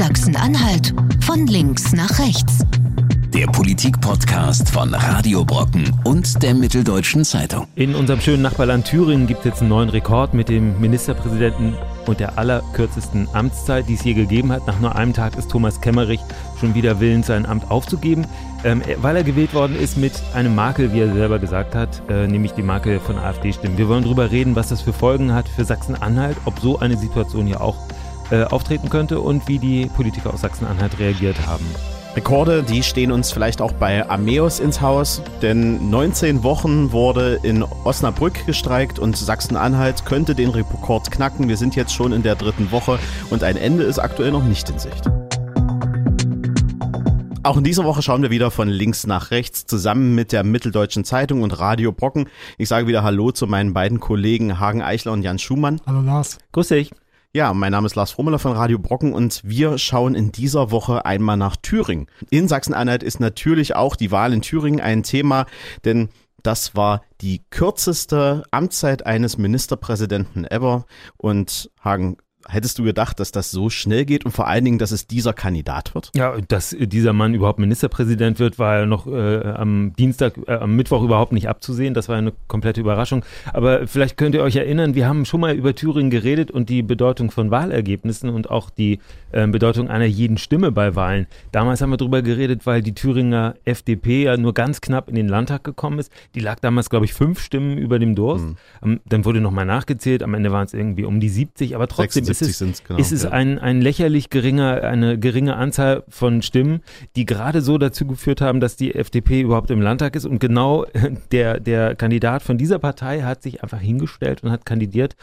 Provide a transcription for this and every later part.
Sachsen-Anhalt von links nach rechts. Der Politik-Podcast von Radio Brocken und der Mitteldeutschen Zeitung. In unserem schönen Nachbarland Thüringen gibt es jetzt einen neuen Rekord mit dem Ministerpräsidenten und der allerkürzesten Amtszeit, die es je gegeben hat. Nach nur einem Tag ist Thomas Kemmerich schon wieder willens, sein Amt aufzugeben, ähm, weil er gewählt worden ist mit einem Makel, wie er selber gesagt hat, äh, nämlich die Makel von AfD-Stimmen. Wir wollen darüber reden, was das für Folgen hat für Sachsen-Anhalt, ob so eine Situation hier auch äh, auftreten könnte und wie die Politiker aus Sachsen-Anhalt reagiert haben. Rekorde, die stehen uns vielleicht auch bei Ameos ins Haus, denn 19 Wochen wurde in Osnabrück gestreikt und Sachsen-Anhalt könnte den Rekord knacken. Wir sind jetzt schon in der dritten Woche und ein Ende ist aktuell noch nicht in Sicht. Auch in dieser Woche schauen wir wieder von links nach rechts zusammen mit der Mitteldeutschen Zeitung und Radio Brocken. Ich sage wieder Hallo zu meinen beiden Kollegen Hagen Eichler und Jan Schumann. Hallo Lars. Grüß dich. Ja, mein Name ist Lars Frommeler von Radio Brocken und wir schauen in dieser Woche einmal nach Thüringen. In Sachsen-Anhalt ist natürlich auch die Wahl in Thüringen ein Thema, denn das war die kürzeste Amtszeit eines Ministerpräsidenten ever. Und Hagen, Hättest du gedacht, dass das so schnell geht und vor allen Dingen, dass es dieser Kandidat wird? Ja, dass dieser Mann überhaupt Ministerpräsident wird, war ja noch äh, am Dienstag, äh, am Mittwoch überhaupt nicht abzusehen. Das war eine komplette Überraschung. Aber vielleicht könnt ihr euch erinnern, wir haben schon mal über Thüringen geredet und die Bedeutung von Wahlergebnissen und auch die äh, Bedeutung einer jeden Stimme bei Wahlen. Damals haben wir darüber geredet, weil die Thüringer FDP ja nur ganz knapp in den Landtag gekommen ist. Die lag damals, glaube ich, fünf Stimmen über dem Durst. Mhm. Dann wurde nochmal nachgezählt. Am Ende waren es irgendwie um die 70, aber trotzdem ist es, genau, ist es ja. ein, ein lächerlich geringer, eine geringe Anzahl von Stimmen, die gerade so dazu geführt haben, dass die FDP überhaupt im Landtag ist. Und genau der, der Kandidat von dieser Partei hat sich einfach hingestellt und hat kandidiert,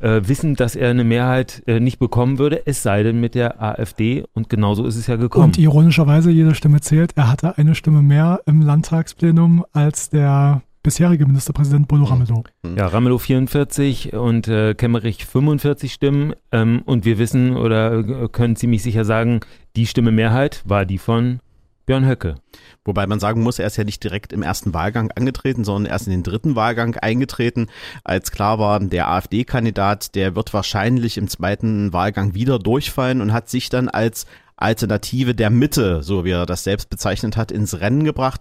äh, wissend, dass er eine Mehrheit äh, nicht bekommen würde, es sei denn mit der AfD. Und genauso ist es ja gekommen. Und ironischerweise, jede Stimme zählt. Er hatte eine Stimme mehr im Landtagsplenum als der bisherige Ministerpräsident Bodo Ramelow. Mhm. Ja, Ramelow 44 und äh, Kemmerich 45 Stimmen. Ähm, und wir wissen oder äh, können ziemlich sicher sagen, die Stimme Mehrheit war die von Björn Höcke. Wobei man sagen muss, er ist ja nicht direkt im ersten Wahlgang angetreten, sondern erst in den dritten Wahlgang eingetreten, als klar war, der AfD-Kandidat, der wird wahrscheinlich im zweiten Wahlgang wieder durchfallen und hat sich dann als Alternative der Mitte, so wie er das selbst bezeichnet hat, ins Rennen gebracht.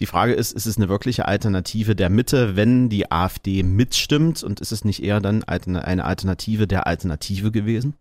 Die Frage ist, ist es eine wirkliche Alternative der Mitte, wenn die AfD mitstimmt und ist es nicht eher dann eine Alternative der Alternative gewesen?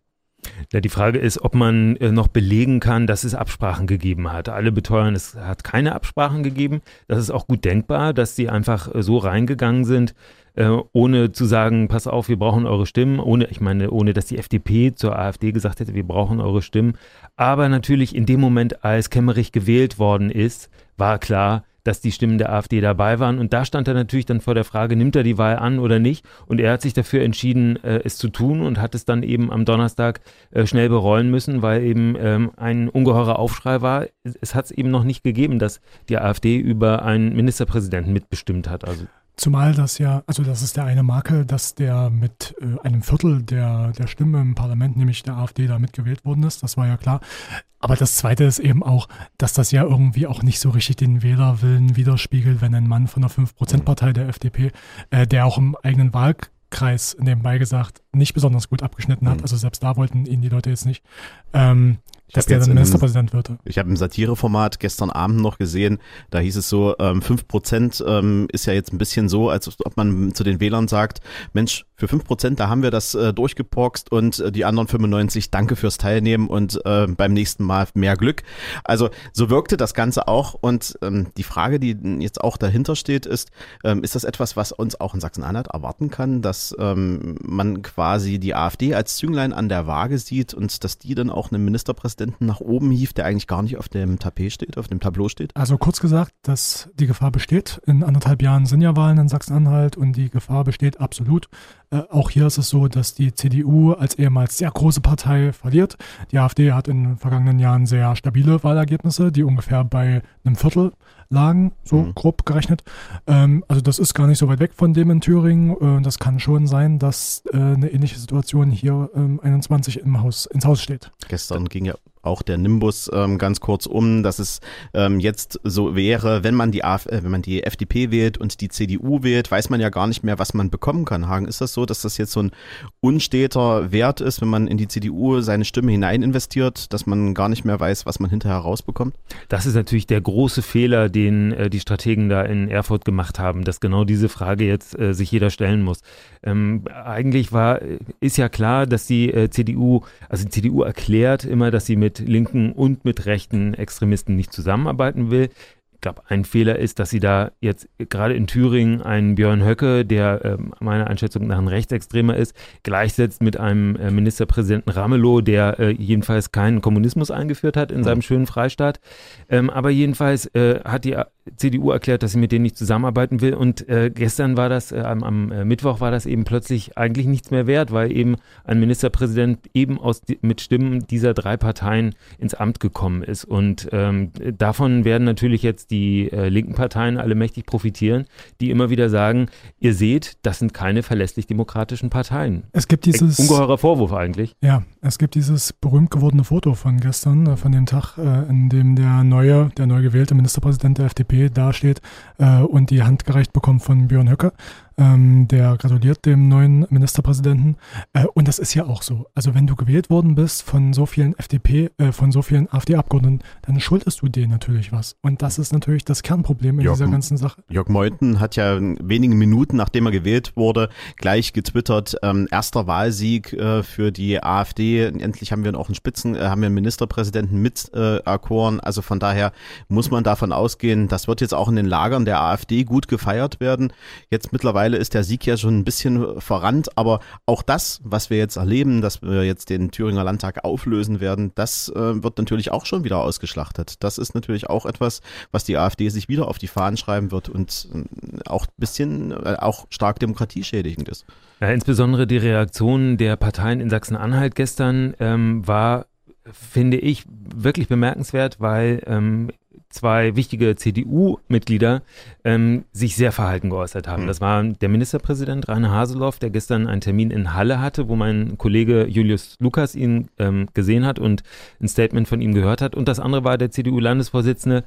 Ja, die Frage ist, ob man äh, noch belegen kann, dass es Absprachen gegeben hat. Alle beteuern, es hat keine Absprachen gegeben. Das ist auch gut denkbar, dass sie einfach äh, so reingegangen sind, äh, ohne zu sagen, pass auf, wir brauchen eure Stimmen, ohne, ich meine, ohne dass die FDP zur AfD gesagt hätte, wir brauchen eure Stimmen. Aber natürlich in dem Moment, als Kemmerich gewählt worden ist, war klar, dass die Stimmen der AfD dabei waren. Und da stand er natürlich dann vor der Frage, nimmt er die Wahl an oder nicht? Und er hat sich dafür entschieden, äh, es zu tun und hat es dann eben am Donnerstag äh, schnell bereuen müssen, weil eben ähm, ein ungeheurer Aufschrei war. Es hat es eben noch nicht gegeben, dass die AfD über einen Ministerpräsidenten mitbestimmt hat. Also Zumal das ja, also das ist der eine Makel, dass der mit äh, einem Viertel der, der Stimmen im Parlament, nämlich der AfD, da mitgewählt worden ist. Das war ja klar. Aber das zweite ist eben auch, dass das ja irgendwie auch nicht so richtig den Wählerwillen widerspiegelt, wenn ein Mann von der 5%-Partei der FDP, äh, der auch im eigenen Wahlkreis nebenbei gesagt nicht besonders gut abgeschnitten hat. Mhm. Also selbst da wollten ihn die Leute jetzt nicht. Ähm, dass der dann Ministerpräsident wird. Ich habe im Satireformat gestern Abend noch gesehen, da hieß es so, ähm, 5 Prozent ähm, ist ja jetzt ein bisschen so, als ob man zu den Wählern sagt, Mensch, für 5 Prozent, da haben wir das äh, durchgeporkst und äh, die anderen 95, danke fürs Teilnehmen und äh, beim nächsten Mal mehr Glück. Also so wirkte das Ganze auch und ähm, die Frage, die jetzt auch dahinter steht, ist, ähm, ist das etwas, was uns auch in Sachsen-Anhalt erwarten kann, dass ähm, man quasi die AfD als Zünglein an der Waage sieht und dass die dann auch einen Ministerpräsidenten Präsidenten nach oben hieft, der eigentlich gar nicht auf dem Tapet steht, auf dem Tableau steht? Also kurz gesagt, dass die Gefahr besteht. In anderthalb Jahren sind ja Wahlen in Sachsen-Anhalt und die Gefahr besteht absolut. Äh, auch hier ist es so, dass die CDU als ehemals sehr große Partei verliert. Die AfD hat in den vergangenen Jahren sehr stabile Wahlergebnisse, die ungefähr bei einem Viertel lagen, so mhm. grob gerechnet. Ähm, also das ist gar nicht so weit weg von dem in Thüringen. Äh, das kann schon sein, dass äh, eine ähnliche Situation hier ähm, 21 im Haus, ins Haus steht. Gestern ging ja auch der Nimbus ähm, ganz kurz um, dass es ähm, jetzt so wäre, wenn man die AF äh, wenn man die FDP wählt und die CDU wählt, weiß man ja gar nicht mehr, was man bekommen kann. Hagen, ist das so, dass das jetzt so ein unsteter Wert ist, wenn man in die CDU seine Stimme hinein investiert, dass man gar nicht mehr weiß, was man hinterher rausbekommt? Das ist natürlich der große Fehler, den äh, die Strategen da in Erfurt gemacht haben, dass genau diese Frage jetzt äh, sich jeder stellen muss. Ähm, eigentlich war, äh, ist ja klar, dass die äh, CDU, also die CDU erklärt immer, dass sie mit linken und mit rechten Extremisten nicht zusammenarbeiten will. Ich glaube, ein Fehler ist, dass sie da jetzt gerade in Thüringen einen Björn Höcke, der äh, meiner Einschätzung nach ein Rechtsextremer ist, gleichsetzt mit einem äh, Ministerpräsidenten Ramelow, der äh, jedenfalls keinen Kommunismus eingeführt hat in mhm. seinem schönen Freistaat. Ähm, aber jedenfalls äh, hat die CDU erklärt, dass sie mit denen nicht zusammenarbeiten will. Und äh, gestern war das, äh, am, am Mittwoch war das eben plötzlich eigentlich nichts mehr wert, weil eben ein Ministerpräsident eben aus, mit Stimmen dieser drei Parteien ins Amt gekommen ist. Und ähm, davon werden natürlich jetzt die äh, linken Parteien alle mächtig profitieren, die immer wieder sagen, ihr seht, das sind keine verlässlich demokratischen Parteien. Es gibt dieses ungeheurer Vorwurf eigentlich. Ja, es gibt dieses berühmt gewordene Foto von gestern, äh, von dem Tag, äh, in dem der neue, der neu gewählte Ministerpräsident der FDP dasteht äh, und die Hand gereicht bekommt von Björn Höcke. Ähm, der gratuliert dem neuen Ministerpräsidenten. Äh, und das ist ja auch so. Also wenn du gewählt worden bist von so vielen FDP, äh, von so vielen AfD-Abgeordneten, dann schuldest du denen natürlich was. Und das ist natürlich das Kernproblem in Jörg, dieser ganzen Sache. Jörg Meuthen hat ja wenige Minuten, nachdem er gewählt wurde, gleich getwittert, ähm, erster Wahlsieg äh, für die AfD. Endlich haben wir auch einen Spitzen, äh, haben wir einen Ministerpräsidenten mit äh, Akkoren. Also von daher muss man davon ausgehen, das wird jetzt auch in den Lagern der AfD gut gefeiert werden. Jetzt mittlerweile Mittlerweile ist der Sieg ja schon ein bisschen verrannt, aber auch das, was wir jetzt erleben, dass wir jetzt den Thüringer Landtag auflösen werden, das äh, wird natürlich auch schon wieder ausgeschlachtet. Das ist natürlich auch etwas, was die AfD sich wieder auf die Fahnen schreiben wird und äh, auch ein bisschen, äh, auch stark demokratieschädigend ist. Ja, insbesondere die Reaktion der Parteien in Sachsen-Anhalt gestern ähm, war finde ich wirklich bemerkenswert, weil ähm, zwei wichtige CDU-Mitglieder ähm, sich sehr verhalten geäußert haben. Mhm. Das war der Ministerpräsident Rainer Haseloff, der gestern einen Termin in Halle hatte, wo mein Kollege Julius Lukas ihn ähm, gesehen hat und ein Statement von ihm gehört hat. Und das andere war der CDU-Landesvorsitzende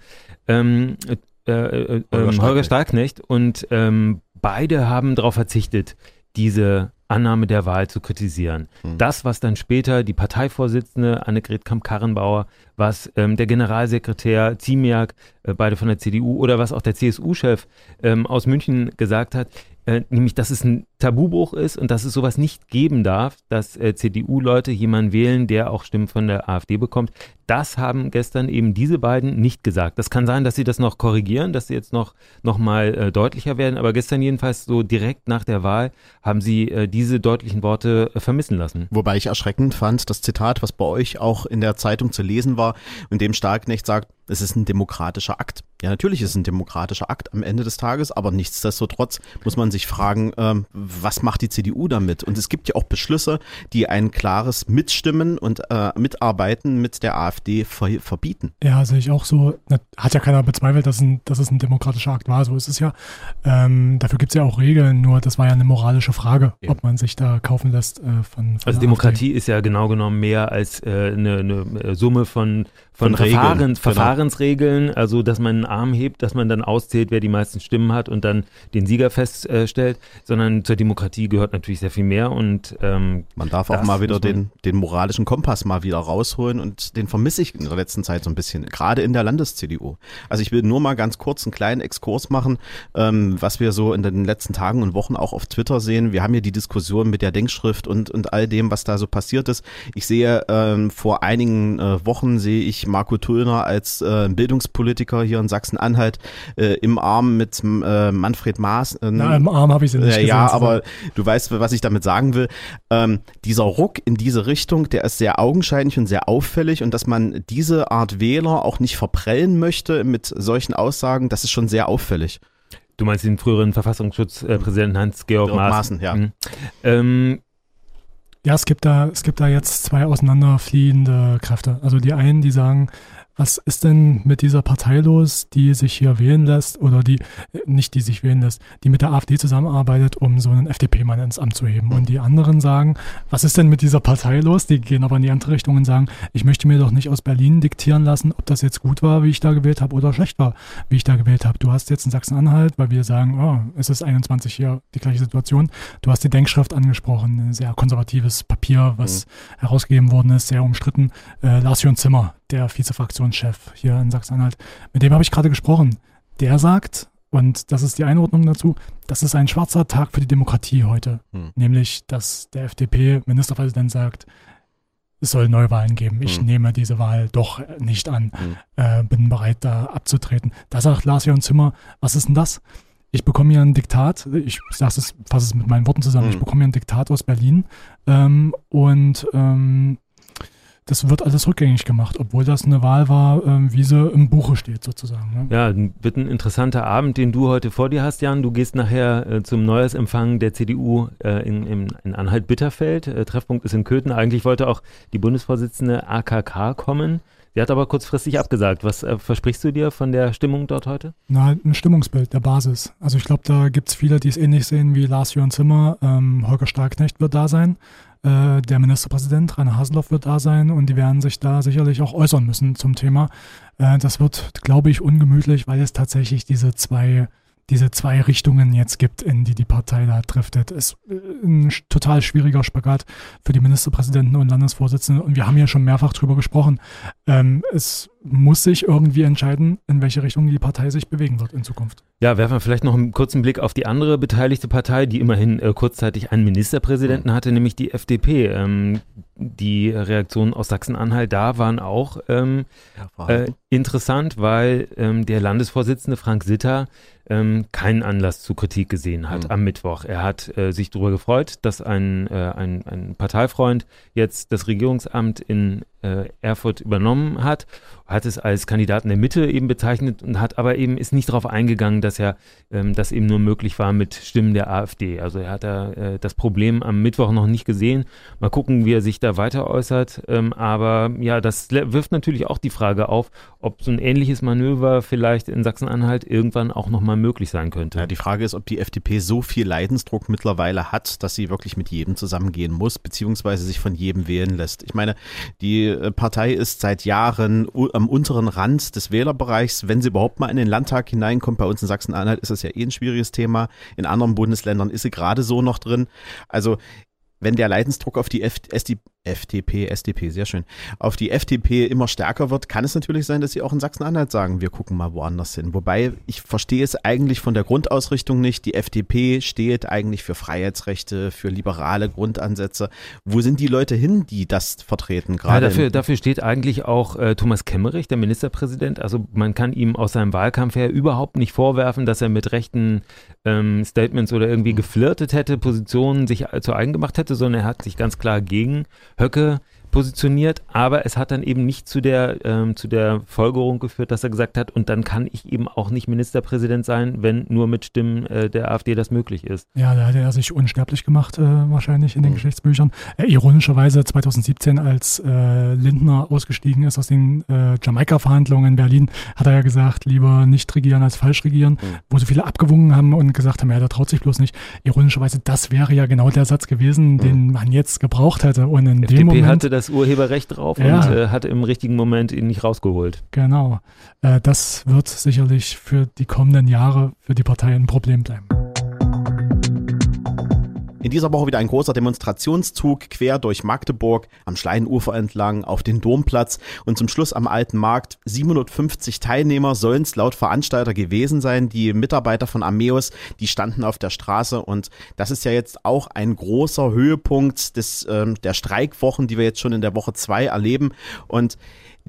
ähm, äh, äh, äh, Holger Starknecht. Und ähm, beide haben darauf verzichtet, diese Annahme der Wahl zu kritisieren. Mhm. Das, was dann später die Parteivorsitzende Annegret Kamp-Karrenbauer, was ähm, der Generalsekretär Ziemiak, äh, beide von der CDU, oder was auch der CSU-Chef ähm, aus München gesagt hat, äh, nämlich, dass es ein Tabubruch ist und dass es sowas nicht geben darf, dass äh, CDU-Leute jemanden wählen, der auch Stimmen von der AfD bekommt. Das haben gestern eben diese beiden nicht gesagt. Das kann sein, dass sie das noch korrigieren, dass sie jetzt noch, noch mal äh, deutlicher werden, aber gestern jedenfalls so direkt nach der Wahl haben sie äh, diese deutlichen Worte äh, vermissen lassen. Wobei ich erschreckend fand, das Zitat, was bei euch auch in der Zeitung zu lesen war, in dem Starknecht sagt, es ist ein demokratischer Akt. Ja, natürlich ist es ein demokratischer Akt am Ende des Tages, aber nichtsdestotrotz muss man sich fragen, ähm, was macht die CDU damit? Und es gibt ja auch Beschlüsse, die ein klares Mitstimmen und äh, Mitarbeiten mit der AfD ver verbieten. Ja, sehe ich auch so. Hat ja keiner bezweifelt, dass, ein, dass es ein demokratischer Akt war. So ist es ja. Ähm, dafür gibt es ja auch Regeln, nur das war ja eine moralische Frage, ja. ob man sich da kaufen lässt äh, von, von, Also Demokratie AfD. ist ja genau genommen mehr als äh, eine, eine Summe von von, von Verfahren, Regeln, genau. Verfahrensregeln, also dass man einen Arm hebt, dass man dann auszählt, wer die meisten Stimmen hat und dann den Sieger feststellt, sondern zur Demokratie gehört natürlich sehr viel mehr und ähm, man darf auch mal wieder den, den moralischen Kompass mal wieder rausholen und den vermisse ich in der letzten Zeit so ein bisschen, gerade in der Landes-CDU. Also ich will nur mal ganz kurz einen kleinen Exkurs machen, ähm, was wir so in den letzten Tagen und Wochen auch auf Twitter sehen. Wir haben hier die Diskussion mit der Denkschrift und, und all dem, was da so passiert ist. Ich sehe ähm, vor einigen äh, Wochen sehe ich Marco Tullner als äh, Bildungspolitiker hier in Sachsen-Anhalt äh, im Arm mit äh, Manfred Maas. Äh, Na, im Arm habe ich sie nicht gesehen. Ja, aber du weißt, was ich damit sagen will. Ähm, dieser Ruck in diese Richtung, der ist sehr augenscheinlich und sehr auffällig und dass man diese Art Wähler auch nicht verprellen möchte mit solchen Aussagen, das ist schon sehr auffällig. Du meinst den früheren Verfassungsschutzpräsidenten Hans-Georg Maaßen? Maaßen ja. Mhm. Ähm, ja, es gibt da, es gibt da jetzt zwei auseinanderfliehende Kräfte. Also die einen, die sagen, was ist denn mit dieser Partei los, die sich hier wählen lässt oder die, äh, nicht die sich wählen lässt, die mit der AfD zusammenarbeitet, um so einen FDP-Mann ins Amt zu heben. Und die anderen sagen, was ist denn mit dieser Partei los? Die gehen aber in die andere Richtung und sagen, ich möchte mir doch nicht aus Berlin diktieren lassen, ob das jetzt gut war, wie ich da gewählt habe oder schlecht war, wie ich da gewählt habe. Du hast jetzt in Sachsen-Anhalt, weil wir sagen, oh, es ist 21 hier die gleiche Situation. Du hast die Denkschrift angesprochen, ein sehr konservatives Papier, was mhm. herausgegeben worden ist, sehr umstritten. Äh, Lars Jörn Zimmer, der Vizefraktionschef hier in Sachsen-Anhalt. Mit dem habe ich gerade gesprochen. Der sagt, und das ist die Einordnung dazu, das ist ein schwarzer Tag für die Demokratie heute. Hm. Nämlich, dass der FDP-Ministerpräsident sagt, es soll Neuwahlen geben. Ich hm. nehme diese Wahl doch nicht an. Hm. Äh, bin bereit, da abzutreten. Da sagt Lars Jörn Zimmer, was ist denn das? Ich bekomme hier ein Diktat, ich fasse es, fasse es mit meinen Worten zusammen, ich hm. bekomme hier ein Diktat aus Berlin ähm, und ähm, das wird alles rückgängig gemacht, obwohl das eine Wahl war, ähm, wie sie im Buche steht sozusagen. Ne? Ja, wird ein interessanter Abend, den du heute vor dir hast, Jan. Du gehst nachher äh, zum Neujahrsempfang der CDU äh, in, in, in Anhalt-Bitterfeld. Äh, Treffpunkt ist in Köthen. Eigentlich wollte auch die Bundesvorsitzende AKK kommen. Sie hat aber kurzfristig abgesagt. Was äh, versprichst du dir von der Stimmung dort heute? Na, ein Stimmungsbild der Basis. Also ich glaube, da gibt es viele, die es ähnlich sehen wie Lars Jörn Zimmer. Ähm, Holger Starknecht wird da sein. Äh, der Ministerpräsident Rainer Haseloff wird da sein und die werden sich da sicherlich auch äußern müssen zum Thema. Äh, das wird, glaube ich, ungemütlich, weil es tatsächlich diese zwei diese zwei Richtungen jetzt gibt, in die die Partei da driftet. Ist äh, ein total schwieriger Spagat für die Ministerpräsidenten und Landesvorsitzenden. Und wir haben ja schon mehrfach drüber gesprochen. Ähm, es muss sich irgendwie entscheiden, in welche Richtung die Partei sich bewegen wird in Zukunft. Ja, werfen wir vielleicht noch einen kurzen Blick auf die andere beteiligte Partei, die immerhin äh, kurzzeitig einen Ministerpräsidenten hatte, nämlich die FDP. Ähm, die Reaktionen aus Sachsen-Anhalt da waren auch ähm, äh, interessant, weil ähm, der Landesvorsitzende Frank Sitter ähm, keinen Anlass zu Kritik gesehen hat mhm. am Mittwoch. Er hat äh, sich darüber gefreut, dass ein, äh, ein, ein Parteifreund jetzt das Regierungsamt in äh, Erfurt übernommen hat, hat es als Kandidaten der Mitte eben bezeichnet und hat aber eben ist nicht darauf eingegangen, dass er ähm, das eben nur möglich war mit Stimmen der AfD. Also er hat da äh, das Problem am Mittwoch noch nicht gesehen. Mal gucken, wie er sich da weiter äußert. Ähm, aber ja, das wirft natürlich auch die Frage auf, ob so ein ähnliches Manöver vielleicht in Sachsen-Anhalt irgendwann auch nochmal möglich sein könnte. Ja, die Frage ist, ob die FDP so viel Leidensdruck mittlerweile hat, dass sie wirklich mit jedem zusammengehen muss, beziehungsweise sich von jedem wählen lässt. Ich meine, die äh, Partei ist seit Jahren am unteren Rand des Wählerbereichs, wenn sie überhaupt mal in den Landtag hineinkommt. Bei uns in Sachsen-Anhalt ist das ja eh ein schwieriges Thema. In anderen Bundesländern ist sie gerade so noch drin. Also wenn der Leidensdruck auf die FDP, SDP, sehr schön, auf die FDP immer stärker wird, kann es natürlich sein, dass sie auch in Sachsen-Anhalt sagen, wir gucken mal woanders hin. Wobei ich verstehe es eigentlich von der Grundausrichtung nicht. Die FDP steht eigentlich für Freiheitsrechte, für liberale Grundansätze. Wo sind die Leute hin, die das vertreten? Gerade ja, dafür, dafür steht eigentlich auch äh, Thomas Kemmerich, der Ministerpräsident. Also man kann ihm aus seinem Wahlkampf her überhaupt nicht vorwerfen, dass er mit rechten ähm, Statements oder irgendwie geflirtet hätte, Positionen sich zu eigen gemacht hätte, sondern er hat sich ganz klar gegen Höcke positioniert, aber es hat dann eben nicht zu der, ähm, zu der Folgerung geführt, dass er gesagt hat, und dann kann ich eben auch nicht Ministerpräsident sein, wenn nur mit Stimmen äh, der AfD das möglich ist. Ja, da hat er sich unsterblich gemacht, äh, wahrscheinlich in den mhm. Geschichtsbüchern. Äh, ironischerweise 2017, als äh, Lindner ausgestiegen ist aus den äh, Jamaika-Verhandlungen in Berlin, hat er ja gesagt, lieber nicht regieren als falsch regieren, mhm. wo so viele abgewungen haben und gesagt haben, ja, da traut sich bloß nicht. Ironischerweise, das wäre ja genau der Satz gewesen, mhm. den man jetzt gebraucht hätte. Und in FDP dem Moment hatte das das Urheberrecht drauf ja. und äh, hat im richtigen Moment ihn nicht rausgeholt. Genau. Äh, das wird sicherlich für die kommenden Jahre für die Partei ein Problem bleiben. In dieser Woche wieder ein großer Demonstrationszug quer durch Magdeburg, am Schleinufer entlang, auf den Domplatz und zum Schluss am Alten Markt. 750 Teilnehmer sollen es laut Veranstalter gewesen sein. Die Mitarbeiter von Ameos, die standen auf der Straße und das ist ja jetzt auch ein großer Höhepunkt des, ähm, der Streikwochen, die wir jetzt schon in der Woche zwei erleben und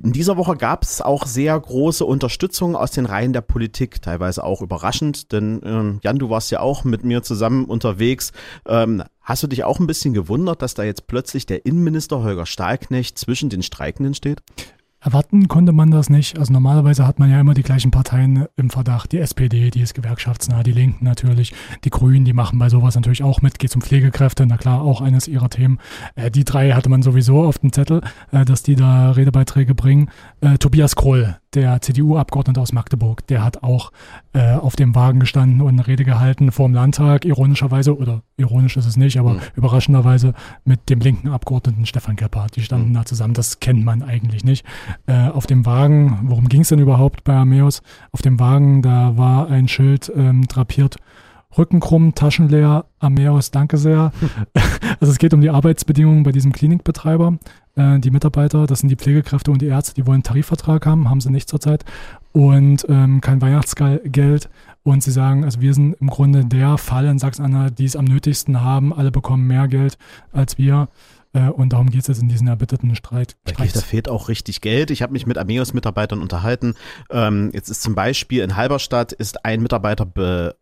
in dieser Woche gab es auch sehr große Unterstützung aus den Reihen der Politik, teilweise auch überraschend, denn ähm, Jan, du warst ja auch mit mir zusammen unterwegs. Ähm, hast du dich auch ein bisschen gewundert, dass da jetzt plötzlich der Innenminister Holger Stahlknecht zwischen den Streikenden steht? Erwarten konnte man das nicht. Also normalerweise hat man ja immer die gleichen Parteien im Verdacht. Die SPD, die ist gewerkschaftsnah, die Linken natürlich, die Grünen, die machen bei sowas natürlich auch mit. Geht um Pflegekräfte, na klar, auch eines ihrer Themen. Äh, die drei hatte man sowieso auf dem Zettel, äh, dass die da Redebeiträge bringen. Äh, Tobias Kroll, der CDU-Abgeordnete aus Magdeburg, der hat auch äh, auf dem Wagen gestanden und eine Rede gehalten vor dem Landtag, ironischerweise, oder ironisch ist es nicht, aber mhm. überraschenderweise mit dem linken Abgeordneten Stefan Gebhardt. Die standen mhm. da zusammen, das kennt man eigentlich nicht. Äh, auf dem Wagen, worum ging es denn überhaupt bei Armeos? Auf dem Wagen, da war ein Schild ähm, drapiert, Rücken krumm, Taschen leer, Ameos, danke sehr. also es geht um die Arbeitsbedingungen bei diesem Klinikbetreiber. Äh, die Mitarbeiter, das sind die Pflegekräfte und die Ärzte, die wollen einen Tarifvertrag haben, haben sie nicht zurzeit. Und ähm, kein Weihnachtsgeld. Und sie sagen, also wir sind im Grunde der Fall in Sachsen-Anhalt, die es am nötigsten haben. Alle bekommen mehr Geld als wir. Äh, und darum geht es jetzt in diesen erbitterten Streit. Wirklich, da fehlt auch richtig Geld. Ich habe mich mit Ameos-Mitarbeitern unterhalten. Ähm, jetzt ist zum Beispiel in Halberstadt ist ein Mitarbeiter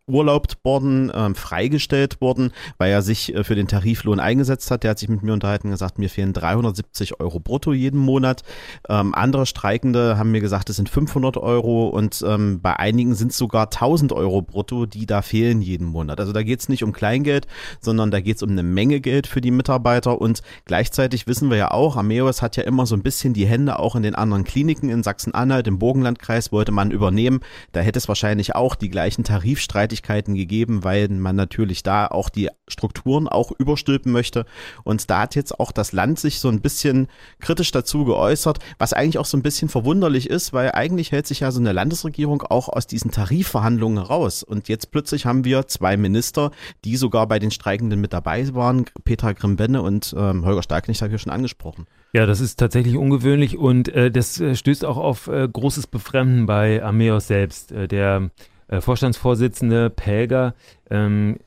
beurlaubt worden, ähm, freigestellt worden, weil er sich äh, für den Tariflohn eingesetzt hat. Der hat sich mit mir unterhalten und gesagt, mir fehlen 370 Euro brutto jeden Monat. Ähm, andere Streikende haben mir gesagt, es sind 500 Euro und ähm, bei einigen sind es sogar 1000 Euro brutto, die da fehlen jeden Monat. Also da geht es nicht um Kleingeld, sondern da geht es um eine Menge Geld für die Mitarbeiter und Gleichzeitig wissen wir ja auch, Ameos hat ja immer so ein bisschen die Hände auch in den anderen Kliniken in Sachsen-Anhalt, im Burgenlandkreis wollte man übernehmen. Da hätte es wahrscheinlich auch die gleichen Tarifstreitigkeiten gegeben, weil man natürlich da auch die Strukturen auch überstülpen möchte. Und da hat jetzt auch das Land sich so ein bisschen kritisch dazu geäußert, was eigentlich auch so ein bisschen verwunderlich ist, weil eigentlich hält sich ja so eine Landesregierung auch aus diesen Tarifverhandlungen raus. Und jetzt plötzlich haben wir zwei Minister, die sogar bei den Streikenden mit dabei waren, Petra Grimbenne und ähm, Holger Starknecht habe ich ja schon angesprochen. Ja, das ist tatsächlich ungewöhnlich und äh, das äh, stößt auch auf äh, großes Befremden bei Armeos selbst. Äh, der äh, Vorstandsvorsitzende Pelger ähm,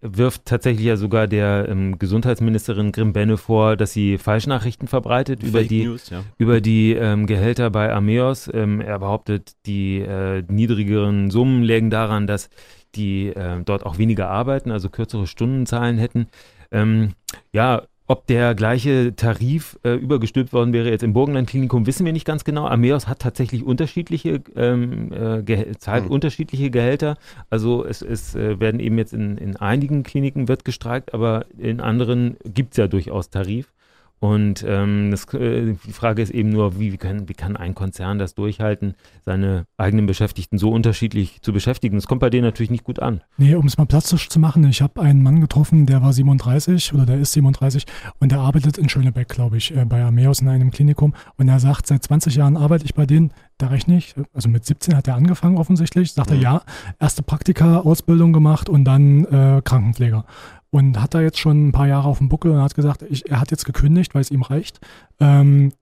wirft tatsächlich ja sogar der ähm, Gesundheitsministerin Grimbenne vor, dass sie Falschnachrichten verbreitet Fake über die, News, ja. über die ähm, Gehälter bei Armeos. Ähm, er behauptet, die äh, niedrigeren Summen lägen daran, dass die äh, dort auch weniger arbeiten, also kürzere Stundenzahlen hätten. Ähm, ja, ob der gleiche Tarif äh, übergestülpt worden wäre jetzt im Burgenland-Klinikum, wissen wir nicht ganz genau. Ameos hat tatsächlich unterschiedliche, ähm, äh, zahlt mhm. unterschiedliche Gehälter. Also es, es äh, werden eben jetzt in, in einigen Kliniken wird gestreikt, aber in anderen gibt es ja durchaus Tarif. Und ähm, das, äh, die Frage ist eben nur, wie, wie, können, wie kann ein Konzern das durchhalten, seine eigenen Beschäftigten so unterschiedlich zu beschäftigen? Das kommt bei denen natürlich nicht gut an. Nee, um es mal plastisch zu machen, ich habe einen Mann getroffen, der war 37 oder der ist 37 und der arbeitet in Schönebeck, glaube ich, äh, bei Ameos in einem Klinikum. Und er sagt, seit 20 Jahren arbeite ich bei denen. Da rechne ich, also mit 17 hat er angefangen offensichtlich, sagt mhm. er ja, erste Praktika, Ausbildung gemacht und dann äh, Krankenpfleger und hat da jetzt schon ein paar Jahre auf dem Buckel und hat gesagt, ich, er hat jetzt gekündigt, weil es ihm reicht. Ähm,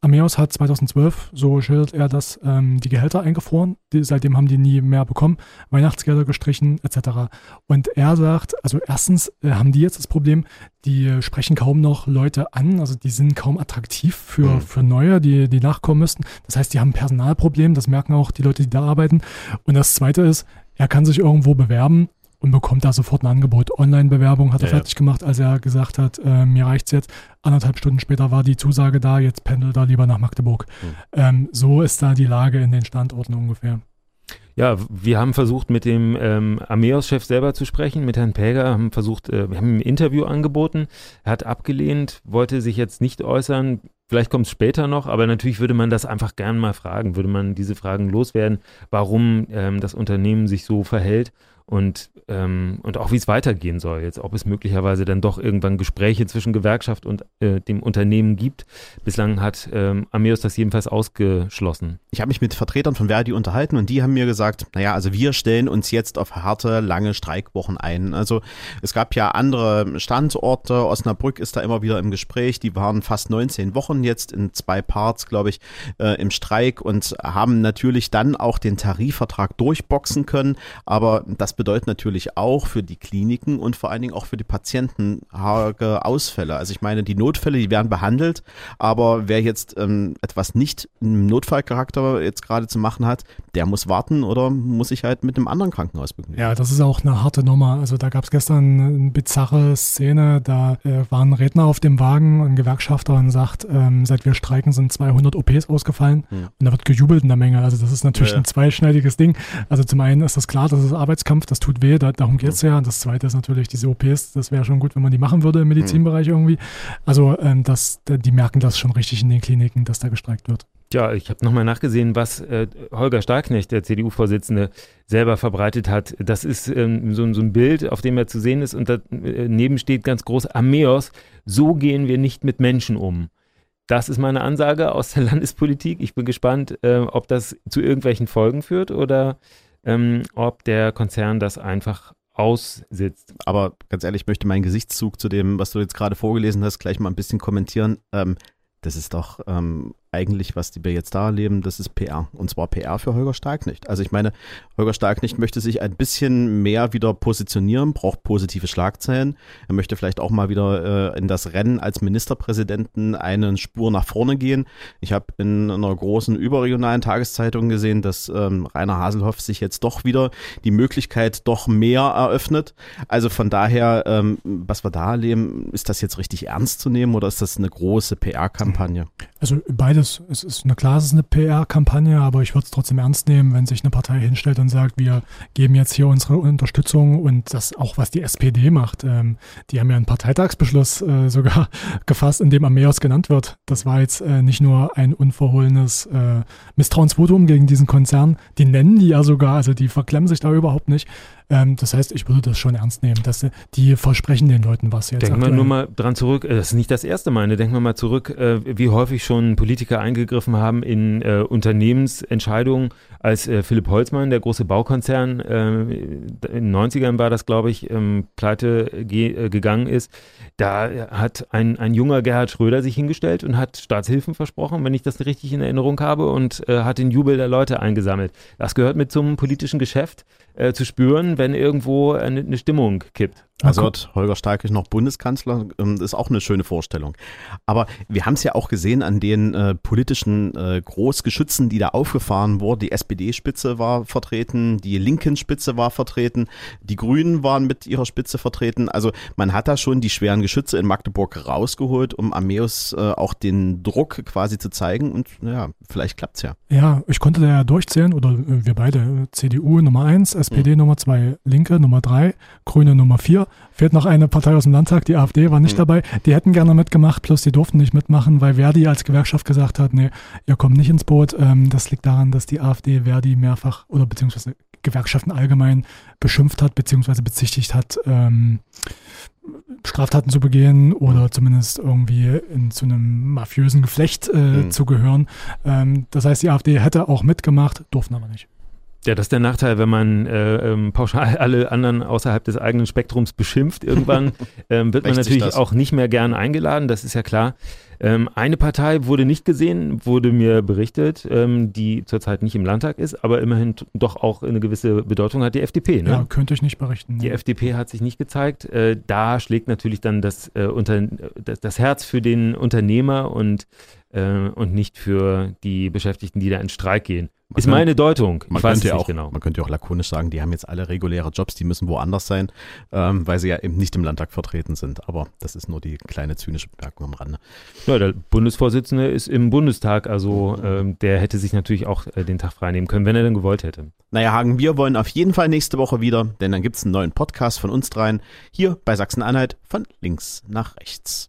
Ameos hat 2012, so schildert er das, ähm, die Gehälter eingefroren. Die, seitdem haben die nie mehr bekommen, Weihnachtsgelder gestrichen etc. Und er sagt, also erstens äh, haben die jetzt das Problem, die sprechen kaum noch Leute an, also die sind kaum attraktiv für, mhm. für Neue, die, die nachkommen müssten. Das heißt, die haben ein Personalproblem, das merken auch die Leute, die da arbeiten. Und das Zweite ist, er kann sich irgendwo bewerben und bekommt da sofort ein Angebot. Online-Bewerbung hat er ja, fertig gemacht, als er gesagt hat, äh, mir reicht's jetzt. Anderthalb Stunden später war die Zusage da, jetzt pendelt er lieber nach Magdeburg. Mhm. Ähm, so ist da die Lage in den Standorten ungefähr. Ja, wir haben versucht, mit dem ähm, Ameos-Chef selber zu sprechen, mit Herrn Pelger, haben versucht, äh, wir haben ihm ein Interview angeboten. Er hat abgelehnt, wollte sich jetzt nicht äußern. Vielleicht kommt es später noch, aber natürlich würde man das einfach gern mal fragen, würde man diese Fragen loswerden, warum ähm, das Unternehmen sich so verhält und, ähm, und auch wie es weitergehen soll. Jetzt, ob es möglicherweise dann doch irgendwann Gespräche zwischen Gewerkschaft und äh, dem Unternehmen gibt. Bislang hat ähm, Ameos das jedenfalls ausgeschlossen. Ich habe mich mit Vertretern von Verdi unterhalten und die haben mir gesagt, naja, also wir stellen uns jetzt auf harte, lange Streikwochen ein. Also es gab ja andere Standorte, Osnabrück ist da immer wieder im Gespräch, die waren fast 19 Wochen jetzt in zwei Parts, glaube ich, äh, im Streik und haben natürlich dann auch den Tarifvertrag durchboxen können, aber das bedeutet natürlich auch für die Kliniken und vor allen Dingen auch für die Patienten arge Ausfälle. Also ich meine, die Notfälle, die werden behandelt, aber wer jetzt ähm, etwas nicht im Notfallcharakter jetzt gerade zu machen hat, der muss warten oder muss sich halt mit einem anderen Krankenhaus begnügen. Ja, das ist auch eine harte Nummer. Also da gab es gestern eine bizarre Szene, da äh, war ein Redner auf dem Wagen, ein Gewerkschafter und sagt, ähm, seit wir streiken sind 200 OPs ausgefallen ja. und da wird gejubelt in der Menge. Also das ist natürlich ja, ja. ein zweischneidiges Ding. Also zum einen ist das klar, das ist Arbeitskampf, das tut weh, da, darum geht es ja. Und das zweite ist natürlich diese OPs, das wäre schon gut, wenn man die machen würde im Medizinbereich irgendwie. Also ähm, das, die merken das schon richtig in den Kliniken, dass da gestreikt wird. Ja, ich habe nochmal nachgesehen, was äh, Holger Starknecht, der CDU-Vorsitzende, selber verbreitet hat. Das ist ähm, so, so, ein Bild, auf dem er zu sehen ist und daneben äh, steht ganz groß Ameos, so gehen wir nicht mit Menschen um. Das ist meine Ansage aus der Landespolitik. Ich bin gespannt, äh, ob das zu irgendwelchen Folgen führt oder ähm, ob der Konzern das einfach aussitzt. Aber ganz ehrlich, ich möchte meinen Gesichtszug zu dem, was du jetzt gerade vorgelesen hast, gleich mal ein bisschen kommentieren. Ähm, das ist doch ähm, eigentlich, was die wir jetzt da erleben, das ist PR. Und zwar PR für Holger Starknecht. Also ich meine, Holger Starknecht möchte sich ein bisschen mehr wieder positionieren, braucht positive Schlagzeilen. Er möchte vielleicht auch mal wieder äh, in das Rennen als Ministerpräsidenten eine Spur nach vorne gehen. Ich habe in einer großen überregionalen Tageszeitung gesehen, dass ähm, Rainer Haselhoff sich jetzt doch wieder die Möglichkeit doch mehr eröffnet. Also von daher, ähm, was wir da erleben, ist das jetzt richtig ernst zu nehmen oder ist das eine große PR-Kampagne? Also beide beides. Es ist eine klar, es ist eine PR-Kampagne, aber ich würde es trotzdem ernst nehmen, wenn sich eine Partei hinstellt und sagt, wir geben jetzt hier unsere Unterstützung und das auch, was die SPD macht. Ähm, die haben ja einen Parteitagsbeschluss äh, sogar gefasst, in dem Ameos genannt wird. Das war jetzt äh, nicht nur ein unverhohlenes äh, Misstrauensvotum gegen diesen Konzern. Die nennen die ja sogar, also die verklemmen sich da überhaupt nicht. Ähm, das heißt, ich würde das schon ernst nehmen, dass die versprechen den Leuten was jetzt. Denken wir nur mal dran zurück, äh, das ist nicht das erste Mal, ne? denken wir mal zurück, äh, wie häufig schon Politiker eingegriffen haben in äh, Unternehmensentscheidungen, als äh, Philipp Holzmann, der große Baukonzern, äh, in den 90ern war das, glaube ich, ähm, pleite ge äh, gegangen ist. Da hat ein, ein junger Gerhard Schröder sich hingestellt und hat Staatshilfen versprochen, wenn ich das richtig in Erinnerung habe, und hat den Jubel der Leute eingesammelt. Das gehört mit zum politischen Geschäft äh, zu spüren, wenn irgendwo eine, eine Stimmung kippt. Also wird Holger Starkich noch Bundeskanzler, ähm, ist auch eine schöne Vorstellung. Aber wir haben es ja auch gesehen an den äh, politischen äh, Großgeschützen, die da aufgefahren wurden. Die SPD-Spitze war vertreten, die Linken-Spitze war vertreten, die Grünen waren mit ihrer Spitze vertreten. Also man hat da schon die schweren Geschütze in Magdeburg rausgeholt, um Armeus äh, auch den Druck quasi zu zeigen. Und ja, vielleicht klappt es ja. Ja, ich konnte da ja durchzählen, oder äh, wir beide, CDU Nummer 1, SPD mhm. Nummer 2, Linke Nummer 3, Grüne Nummer 4 fehlt noch eine Partei aus dem Landtag, die AfD war nicht mhm. dabei. Die hätten gerne mitgemacht, plus die durften nicht mitmachen, weil Verdi als Gewerkschaft gesagt hat, nee, ihr kommt nicht ins Boot. Ähm, das liegt daran, dass die AfD Verdi mehrfach oder beziehungsweise Gewerkschaften allgemein beschimpft hat, beziehungsweise bezichtigt hat, ähm, Straftaten zu begehen oder zumindest irgendwie in, zu einem mafiösen Geflecht äh, mhm. zu gehören. Ähm, das heißt, die AfD hätte auch mitgemacht, durften aber nicht. Ja, das ist der Nachteil, wenn man äh, ähm, pauschal alle anderen außerhalb des eigenen Spektrums beschimpft. Irgendwann ähm, wird man natürlich auch nicht mehr gern eingeladen, das ist ja klar. Ähm, eine Partei wurde nicht gesehen, wurde mir berichtet, ähm, die zurzeit nicht im Landtag ist, aber immerhin doch auch eine gewisse Bedeutung hat, die FDP. Ne? Ja, könnte ich nicht berichten. Die FDP hat sich nicht gezeigt. Äh, da schlägt natürlich dann das, äh, unter, das, das Herz für den Unternehmer und, äh, und nicht für die Beschäftigten, die da in Streik gehen. Man ist kann, meine Deutung. Ich weiß es nicht auch, genau. Man könnte auch lakonisch sagen, die haben jetzt alle reguläre Jobs, die müssen woanders sein, ähm, weil sie ja eben nicht im Landtag vertreten sind. Aber das ist nur die kleine zynische Bemerkung am Rande. Ja, der Bundesvorsitzende ist im Bundestag, also ähm, der hätte sich natürlich auch äh, den Tag freinehmen können, wenn er denn gewollt hätte. Naja, Hagen, wir wollen auf jeden Fall nächste Woche wieder, denn dann gibt es einen neuen Podcast von uns dreien hier bei Sachsen-Anhalt von links nach rechts.